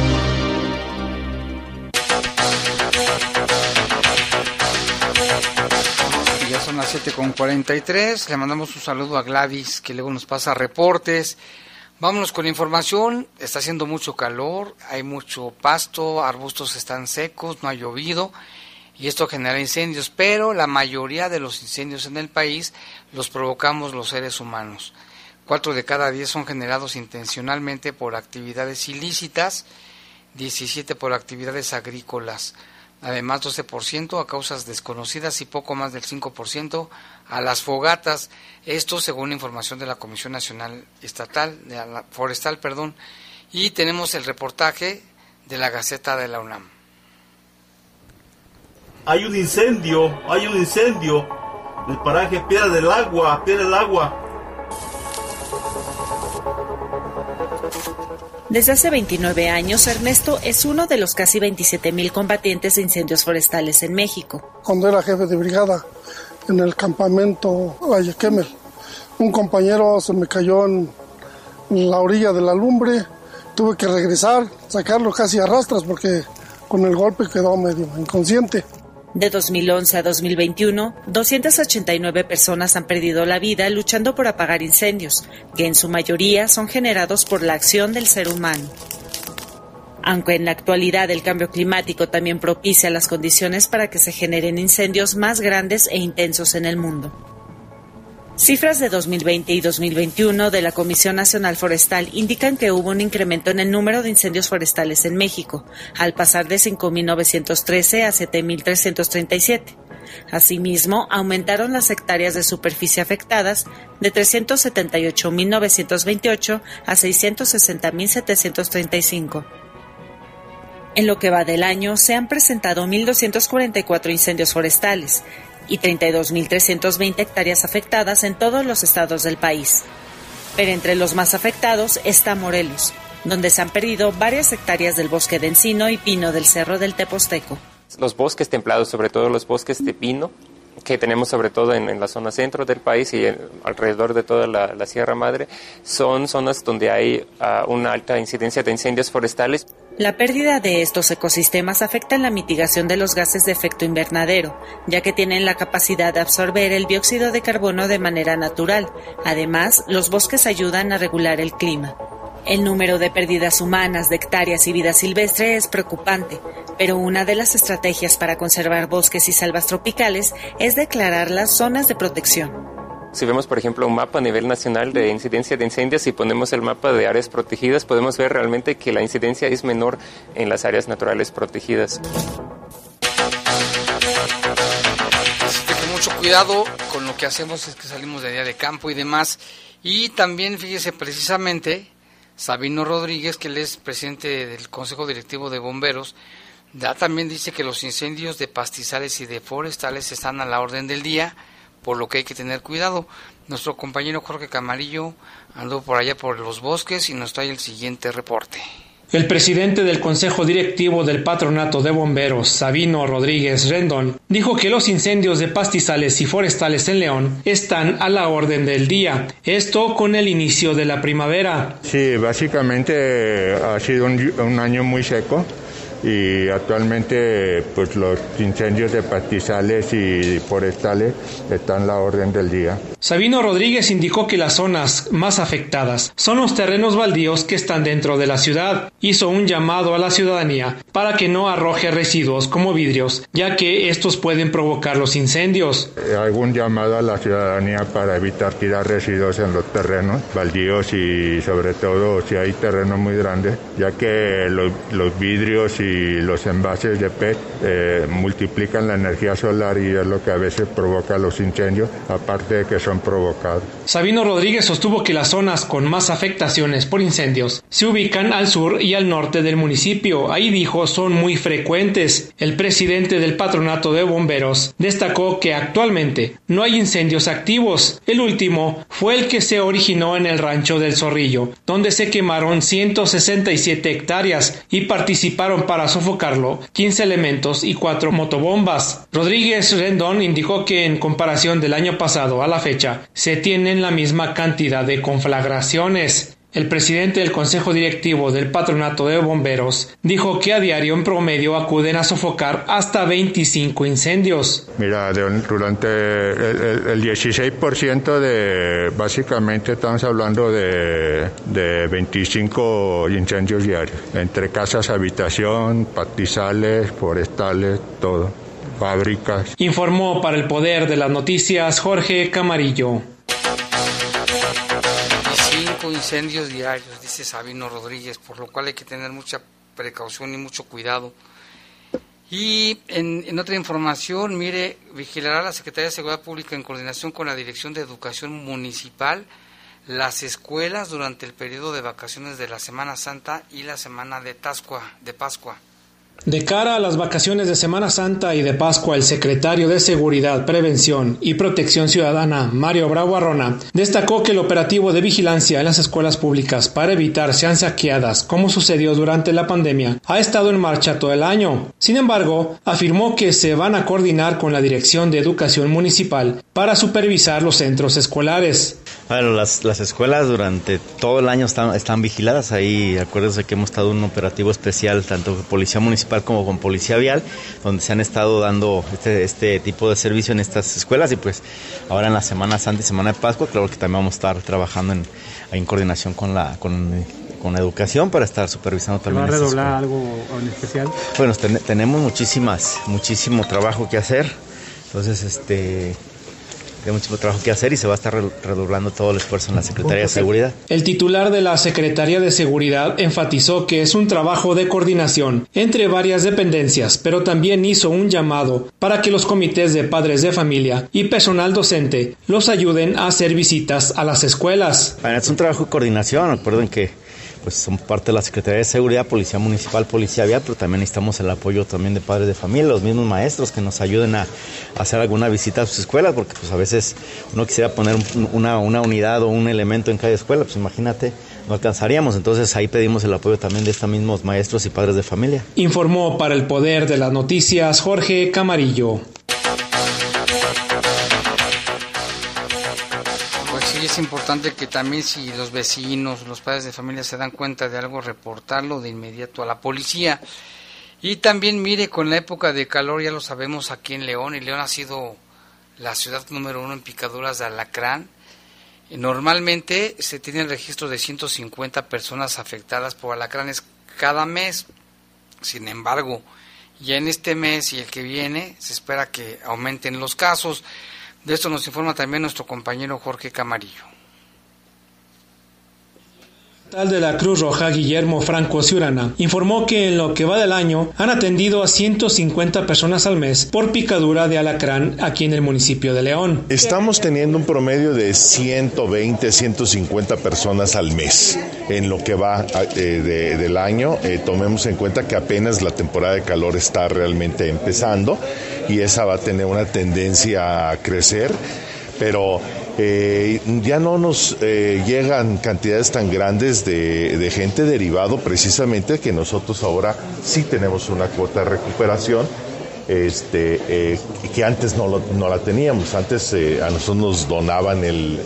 Speaker 2: Las 7 con 43. Le mandamos un saludo a Gladys, que luego nos pasa reportes. Vámonos con información. Está haciendo mucho calor, hay mucho pasto, arbustos están secos, no ha llovido y esto genera incendios, pero la mayoría de los incendios en el país los provocamos los seres humanos. Cuatro de cada diez son generados intencionalmente por actividades ilícitas, 17 por actividades agrícolas además 12% a causas desconocidas y poco más del 5% a las fogatas. Esto según información de la Comisión Nacional Estatal, de la Forestal, perdón. Y tenemos el reportaje de la Gaceta de la UNAM.
Speaker 11: Hay un incendio, hay un incendio. El paraje Piedra del Agua, Piedra del Agua.
Speaker 12: Desde hace 29 años, Ernesto es uno de los casi 27.000 combatientes de incendios forestales en México.
Speaker 13: Cuando era jefe de brigada en el campamento Valle un compañero se me cayó en la orilla de la lumbre, tuve que regresar, sacarlo casi a rastras porque con el golpe quedó medio inconsciente.
Speaker 12: De 2011 a 2021, 289 personas han perdido la vida luchando por apagar incendios, que en su mayoría son generados por la acción del ser humano. Aunque en la actualidad el cambio climático también propicia las condiciones para que se generen incendios más grandes e intensos en el mundo. Cifras de 2020 y 2021 de la Comisión Nacional Forestal indican que hubo un incremento en el número de incendios forestales en México, al pasar de 5.913 a 7.337. Asimismo, aumentaron las hectáreas de superficie afectadas de 378.928 a 660.735. En lo que va del año, se han presentado 1.244 incendios forestales, y 32.320 hectáreas afectadas en todos los estados del país. Pero entre los más afectados está Morelos, donde se han perdido varias hectáreas del bosque de encino y pino del Cerro del Teposteco.
Speaker 14: Los bosques templados, sobre todo los bosques de pino, que tenemos sobre todo en, la zona centro del país y alrededor de toda la, Sierra Madre, son zonas donde hay ah, una alta incidencia de incendios forestales.
Speaker 12: La pérdida de estos ecosistemas afecta en la mitigación de los gases de efecto invernadero, ya que tienen la capacidad de absorber el dióxido de carbono de manera natural. Además, los bosques ayudan a regular el clima. El número de pérdidas humanas de hectáreas y vida silvestre es preocupante, pero una de las estrategias para conservar bosques y selvas tropicales es declarar las zonas de protección.
Speaker 14: Si vemos, por ejemplo, un mapa a nivel nacional de incidencia de incendios y ponemos el mapa de áreas protegidas, podemos ver realmente que la incidencia es menor en las áreas naturales protegidas.
Speaker 2: Con mucho cuidado con lo que hacemos es que salimos de día de campo y demás. Y también, fíjese, precisamente, Sabino Rodríguez, que él es presidente del Consejo Directivo de Bomberos, ya también dice que los incendios de pastizales y de forestales están a la orden del día, por lo que hay que tener cuidado. Nuestro compañero Jorge Camarillo andó por allá por los bosques y nos trae el siguiente reporte.
Speaker 15: El presidente del Consejo Directivo del Patronato de Bomberos, Sabino Rodríguez Rendón, dijo que los incendios de pastizales y forestales en León están a la orden del día, esto con el inicio de la primavera.
Speaker 16: Sí, básicamente ha sido un, un año muy seco y actualmente pues los incendios de pastizales y forestales están a la orden del día.
Speaker 15: Sabino Rodríguez indicó que las zonas más afectadas son los terrenos baldíos que están dentro de la ciudad. Hizo un llamado a la ciudadanía para que no arroje residuos como vidrios, ya que estos pueden provocar los incendios.
Speaker 16: Algún llamado a la ciudadanía para evitar tirar residuos en los terrenos baldíos y sobre todo si hay terrenos muy grandes, ya que los, los vidrios y los envases de PET eh, multiplican la energía solar y es lo que a veces provoca los incendios, aparte de que son provocados.
Speaker 15: Sabino Rodríguez sostuvo que las zonas con más afectaciones por incendios se ubican al sur y al norte del municipio. Ahí dijo son muy frecuentes. El presidente del patronato de bomberos destacó que actualmente no hay incendios activos. El último fue el que se originó en el rancho del Zorrillo, donde se quemaron 167 hectáreas y participaron para sofocarlo 15 elementos y 4 motobombas. Rodríguez Rendón indicó que en comparación del año pasado a la fecha se tienen la misma cantidad de conflagraciones. El presidente del Consejo Directivo del Patronato de Bomberos dijo que a diario en promedio acuden a sofocar hasta 25 incendios.
Speaker 16: Mira, durante el, 16% de, básicamente estamos hablando de, de 25 incendios diarios, entre casas, habitación, pastizales, forestales, todo fábricas.
Speaker 15: Informó para el Poder de las Noticias Jorge Camarillo.
Speaker 2: Incendios diarios, dice Sabino Rodríguez, por lo cual hay que tener mucha precaución y mucho cuidado. Y en, en, otra información, mire, vigilará la Secretaría de Seguridad Pública en coordinación con la Dirección de Educación Municipal las escuelas durante el periodo de vacaciones de la Semana Santa y la Semana de, Tascua, de Pascua.
Speaker 15: De cara a las vacaciones de Semana Santa y de Pascua, el secretario de Seguridad, Prevención y Protección Ciudadana, Mario Bravo Arrona, destacó que el operativo de vigilancia en las escuelas públicas para evitar sean saqueadas, como sucedió durante la pandemia, ha estado en marcha todo el año. Sin embargo, afirmó que se van a coordinar con la Dirección de Educación Municipal para supervisar los centros escolares.
Speaker 17: Bueno, las, las escuelas durante todo el año están, están vigiladas. Ahí, acuérdense que hemos estado en un operativo especial, tanto con Policía Municipal como con Policía Vial, donde se han estado dando este, este tipo de servicio en estas escuelas. Y pues ahora en la Semana Santa y Semana de Pascua, claro que también vamos a estar trabajando en, en coordinación con la, con, con educación para estar supervisando también.
Speaker 15: ¿Va a redoblar algo en especial?
Speaker 17: Bueno, tenemos muchísimas, muchísimo trabajo que hacer. Entonces, este, hay mucho trabajo que hacer y se va a estar redoblando todo el esfuerzo en la Secretaría de Seguridad.
Speaker 15: El titular de la Secretaría de Seguridad enfatizó que es un trabajo de coordinación entre varias dependencias, pero también hizo un llamado para que los comités de padres de familia y personal docente los ayuden a hacer visitas a las escuelas.
Speaker 17: es un trabajo de coordinación, recuerden que pues son parte de la Secretaría de Seguridad, Policía Municipal, Policía Vial, pero también necesitamos el apoyo también de padres de familia, los mismos maestros que nos ayuden a, hacer alguna visita a sus escuelas, porque pues a veces uno quisiera poner una, una unidad o un elemento en cada escuela, pues imagínate no alcanzaríamos. Entonces ahí pedimos el apoyo también de estos mismos maestros y padres de familia.
Speaker 15: Informó para el Poder de las Noticias Jorge Camarillo.
Speaker 2: Es importante que también si los vecinos, los padres de familia se dan cuenta de algo, reportarlo de inmediato a la policía. Y también mire, con la época de calor, ya lo sabemos aquí en León, y León ha sido la ciudad número uno en picaduras de alacrán. Normalmente se tiene el registro de 150 personas afectadas por alacranes cada mes. Sin embargo, ya en este mes y el que viene se espera que aumenten los casos. De esto nos informa también nuestro compañero Jorge Camarillo
Speaker 15: de la Cruz Roja, Guillermo Franco Ciurana, informó que en lo que va del año han atendido a 150 personas al mes por picadura de alacrán aquí en el municipio de León.
Speaker 18: Estamos teniendo un promedio de 120, 150 personas al mes en lo que va eh, del año. Eh, tomemos en cuenta que apenas la temporada de calor está realmente empezando y esa va a tener una tendencia a crecer, pero eh, ya no nos eh, llegan cantidades tan grandes de, gente derivado precisamente que nosotros ahora sí tenemos una cuota de recuperación este, eh, que antes no, no, la teníamos. Antes eh, a nosotros nos donaban el,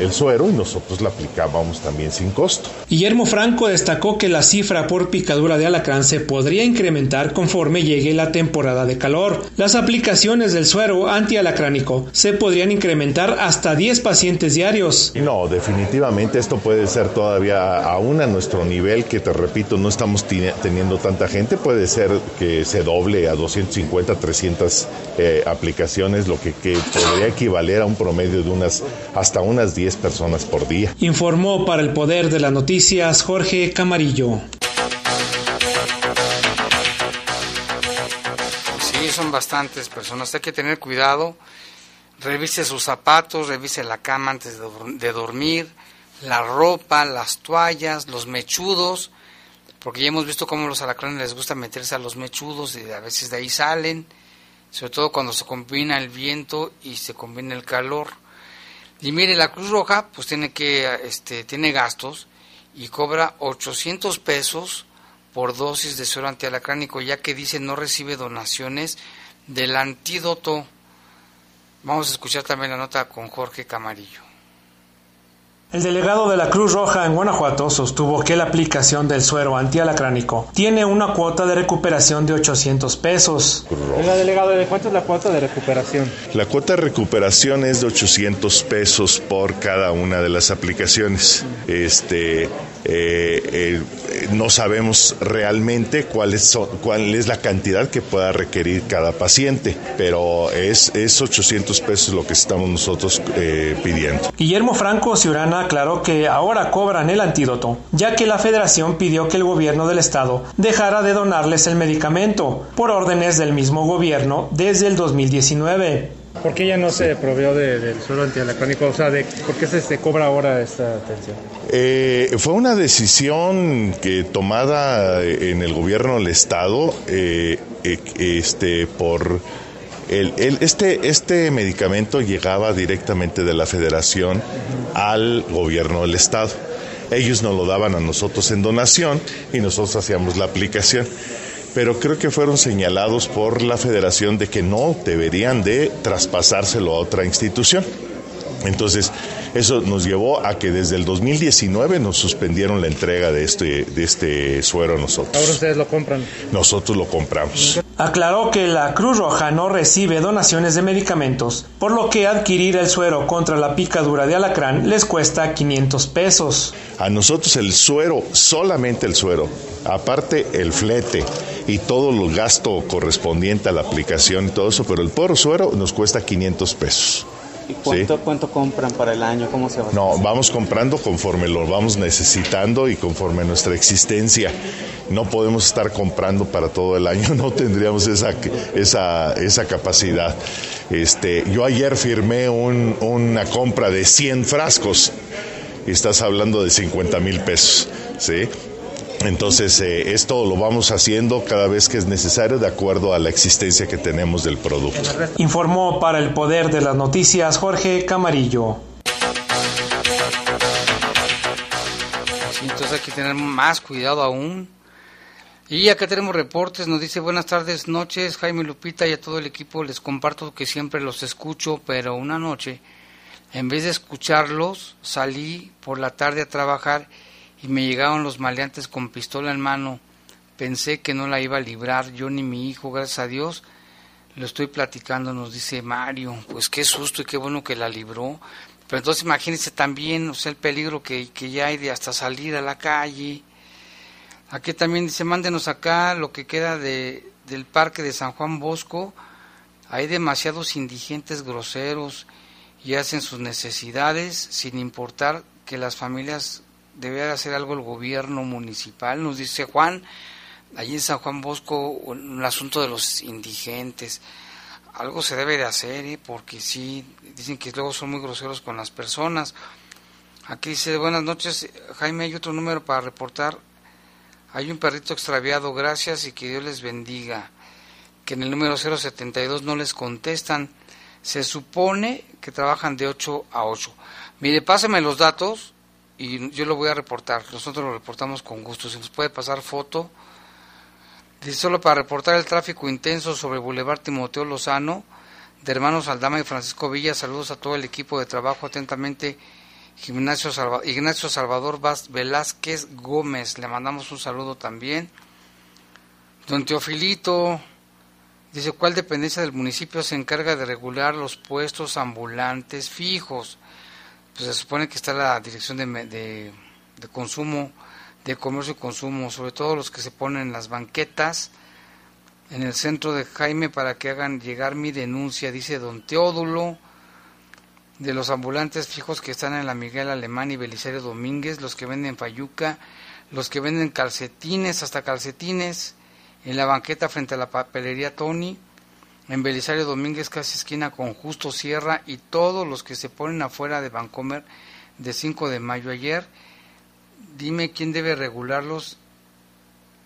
Speaker 18: el, suero y nosotros la aplicábamos también sin costo.
Speaker 15: Guillermo Franco destacó que la cifra por picadura de alacrán se podría incrementar conforme llegue la temporada de calor. Las aplicaciones del suero antialacránico se podrían incrementar hasta 10 pacientes diarios.
Speaker 18: No, definitivamente esto puede ser todavía aún a nuestro nivel, que te repito, no estamos teniendo tanta gente, puede ser que se doble a 250 50, 300 eh, aplicaciones, lo que, que, podría equivaler a un promedio de unas hasta unas 10 personas por día.
Speaker 15: Informó para el Poder de las Noticias Jorge Camarillo.
Speaker 2: Sí, son bastantes personas. Hay que tener cuidado. Revise sus zapatos, revise la cama antes de, de dormir, la ropa, las toallas, los mechudos porque ya hemos visto cómo los alacranes les gusta meterse a los mechudos y a veces de ahí salen, sobre todo cuando se combina el viento y se combina el calor. Y mire, la Cruz Roja pues tiene que este tiene gastos y cobra 800 pesos por dosis de suero antialacránico, ya que dice no recibe donaciones del antídoto. Vamos a escuchar también la nota con Jorge Camarillo.
Speaker 15: El delegado de la Cruz Roja en Guanajuato sostuvo que la aplicación del suero antialacránico tiene una cuota de recuperación de 800 pesos.
Speaker 19: El delegado, ¿de cuánto es la cuota de recuperación?
Speaker 18: La cuota de recuperación es de 800 pesos por cada una de las aplicaciones. Este, eh, eh, no sabemos realmente cuál es, la cantidad que pueda requerir cada paciente, pero es, es 800 pesos lo que estamos nosotros eh, pidiendo.
Speaker 15: Guillermo Franco Ciurana aclaró que ahora cobran el antídoto, ya que la federación pidió que el gobierno del estado dejara de donarles el medicamento, por órdenes del mismo gobierno desde el 2019.
Speaker 19: ¿Por qué ya no se proveó del suelo antialacrónico? O sea, de, ¿por qué se, cobra ahora esta atención?
Speaker 18: Eh, fue una decisión que tomada en el gobierno del Estado eh, eh, este, por el, este, este medicamento llegaba directamente de la federación al gobierno del estado. Ellos nos lo daban a nosotros en donación y nosotros hacíamos la aplicación. Pero creo que fueron señalados por la federación de que no deberían de traspasárselo a otra institución. Entonces, eso nos llevó a que desde el 2019 nos suspendieron la entrega de este, de este suero a nosotros.
Speaker 19: Ahora ustedes lo compran.
Speaker 18: Nosotros lo compramos.
Speaker 15: Aclaró que la Cruz Roja no recibe donaciones de medicamentos, por lo que adquirir el suero contra la picadura de alacrán les cuesta 500 pesos.
Speaker 18: A nosotros el suero, solamente el suero, aparte el flete y todo el gasto correspondiente a la aplicación y todo eso, pero el poro suero nos cuesta 500 pesos.
Speaker 19: ¿Cuánto, ¿Cuánto compran para el año? ¿Cómo se va?
Speaker 18: No, vamos comprando conforme lo vamos necesitando y conforme nuestra existencia. No podemos estar comprando para todo el año, no tendríamos esa, esa, esa capacidad. Este, yo ayer firmé un, una compra de 100 frascos y estás hablando de 50 mil pesos. ¿sí? Entonces, eh, esto lo vamos haciendo cada vez que es necesario de acuerdo a la existencia que tenemos del producto.
Speaker 15: Informó para el Poder de las Noticias Jorge Camarillo.
Speaker 2: Sí, entonces hay que tener más cuidado aún. Y acá tenemos reportes, nos dice buenas tardes, noches, Jaime Lupita y a todo el equipo les comparto que siempre los escucho, pero una noche, en vez de escucharlos, salí por la tarde a trabajar y me llegaron los maleantes con pistola en mano. Pensé que no la iba a librar yo ni mi hijo, gracias a Dios. Lo estoy platicando, nos dice Mario. Pues qué susto y qué bueno que la libró. Pero entonces imagínense también, o sea, el peligro que, que ya hay de hasta salir a la calle. Aquí también dice, mándenos acá lo que queda de, del parque de San Juan Bosco. Hay demasiados indigentes groseros y hacen sus necesidades sin importar que las familias debería hacer algo el gobierno municipal. Nos dice Juan, allí en San Juan Bosco, el asunto de los indigentes. Algo se debe de hacer, ¿eh? porque sí, dicen que luego son muy groseros con las personas. Aquí dice, buenas noches, Jaime, hay otro número para reportar. Hay un perrito extraviado, gracias y que Dios les bendiga. Que en el número 072 no les contestan. Se supone que trabajan de 8 a 8. Mire, pásame los datos y yo lo voy a reportar. Nosotros lo reportamos con gusto. Si nos puede pasar foto. Dice solo para reportar el tráfico intenso sobre Boulevard Timoteo Lozano, de hermanos Aldama y Francisco Villa. Saludos a todo el equipo de trabajo. Atentamente, Ignacio, Ignacio Salvador Velázquez Gómez. Le mandamos un saludo también. Don Teofilito dice: ¿Cuál dependencia del municipio se encarga de regular los puestos ambulantes fijos? Pues se supone que está la dirección de, de, consumo de comercio y consumo, sobre todo los que se ponen en las banquetas en el centro de Jaime para que hagan llegar mi denuncia, dice don Teodulo, de los ambulantes fijos que están en la Miguel Alemán y Belisario Domínguez, los que venden fayuca, los que venden calcetines, hasta calcetines, en la banqueta frente a la papelería Tony, en Belisario Domínguez casi esquina con Justo Sierra y todos los que se ponen afuera de Bancomer de 5 de mayo ayer, dime quién debe regularlos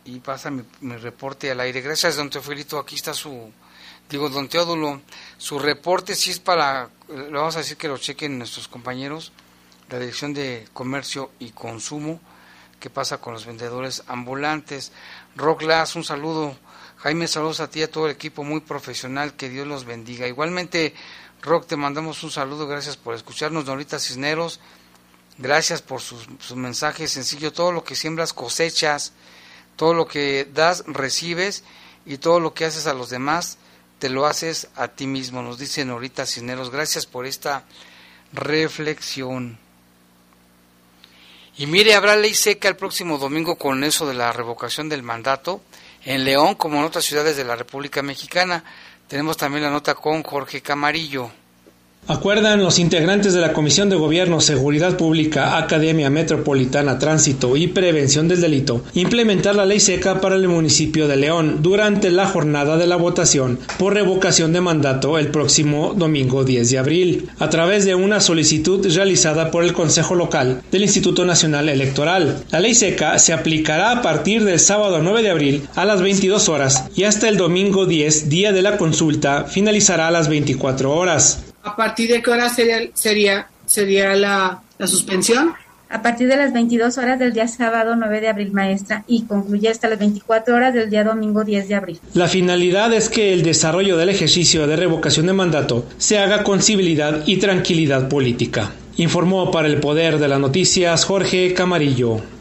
Speaker 2: y pasa mi, reporte al aire. Gracias, don Teofilito. Aquí está su, digo, don Teodulo, su reporte si es para, le vamos a decir que lo chequen nuestros compañeros, la Dirección de Comercio y Consumo, qué pasa con los vendedores ambulantes. Rock Glass, un saludo. Jaime, saludos a ti y a todo el equipo muy profesional, que Dios los bendiga. Igualmente, Rock, te mandamos un saludo, gracias por escucharnos, Norita Cisneros. Gracias por su, su, mensaje sencillo. Todo lo que siembras cosechas, todo lo que das recibes y todo lo que haces a los demás te lo haces a ti mismo. Nos dice Norita Cisneros. Gracias por esta reflexión. Y mire, habrá ley seca el próximo domingo con eso de la revocación del mandato en León como en otras ciudades de la República Mexicana. Tenemos también la nota con Jorge Camarillo.
Speaker 15: Acuerdan los integrantes de la Comisión de Gobierno, Seguridad Pública, Academia Metropolitana, Tránsito y Prevención del Delito implementar la ley seca para el municipio de León durante la jornada de la votación por revocación de mandato el próximo domingo 10 de abril, a través de una solicitud realizada por el Consejo Local del Instituto Nacional Electoral. La ley seca se aplicará a partir del sábado 9 de abril a las 22 horas y hasta el domingo 10, día de la consulta, finalizará a las 24 horas.
Speaker 20: ¿A partir de qué hora sería, sería, sería la, la, suspensión?
Speaker 21: A partir de las 22 horas del día sábado 9 de abril, maestra, y concluye hasta las 24 horas del día domingo 10 de abril.
Speaker 15: La finalidad es que el desarrollo del ejercicio de revocación de mandato se haga con civilidad y tranquilidad política. Informó para el Poder de las Noticias Jorge Camarillo.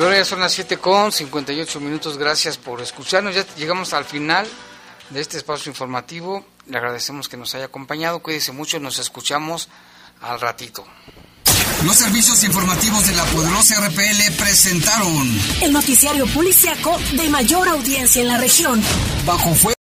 Speaker 2: Ahora ya son las 7 con 58 minutos. Gracias por escucharnos. Ya llegamos al final de este espacio informativo. Le agradecemos que nos haya acompañado. Cuídese mucho. Nos escuchamos al ratito.
Speaker 9: Los servicios informativos de la poderosa RPL presentaron
Speaker 1: el noticiario policiaco de mayor audiencia en la región.
Speaker 9: Bajo fuego.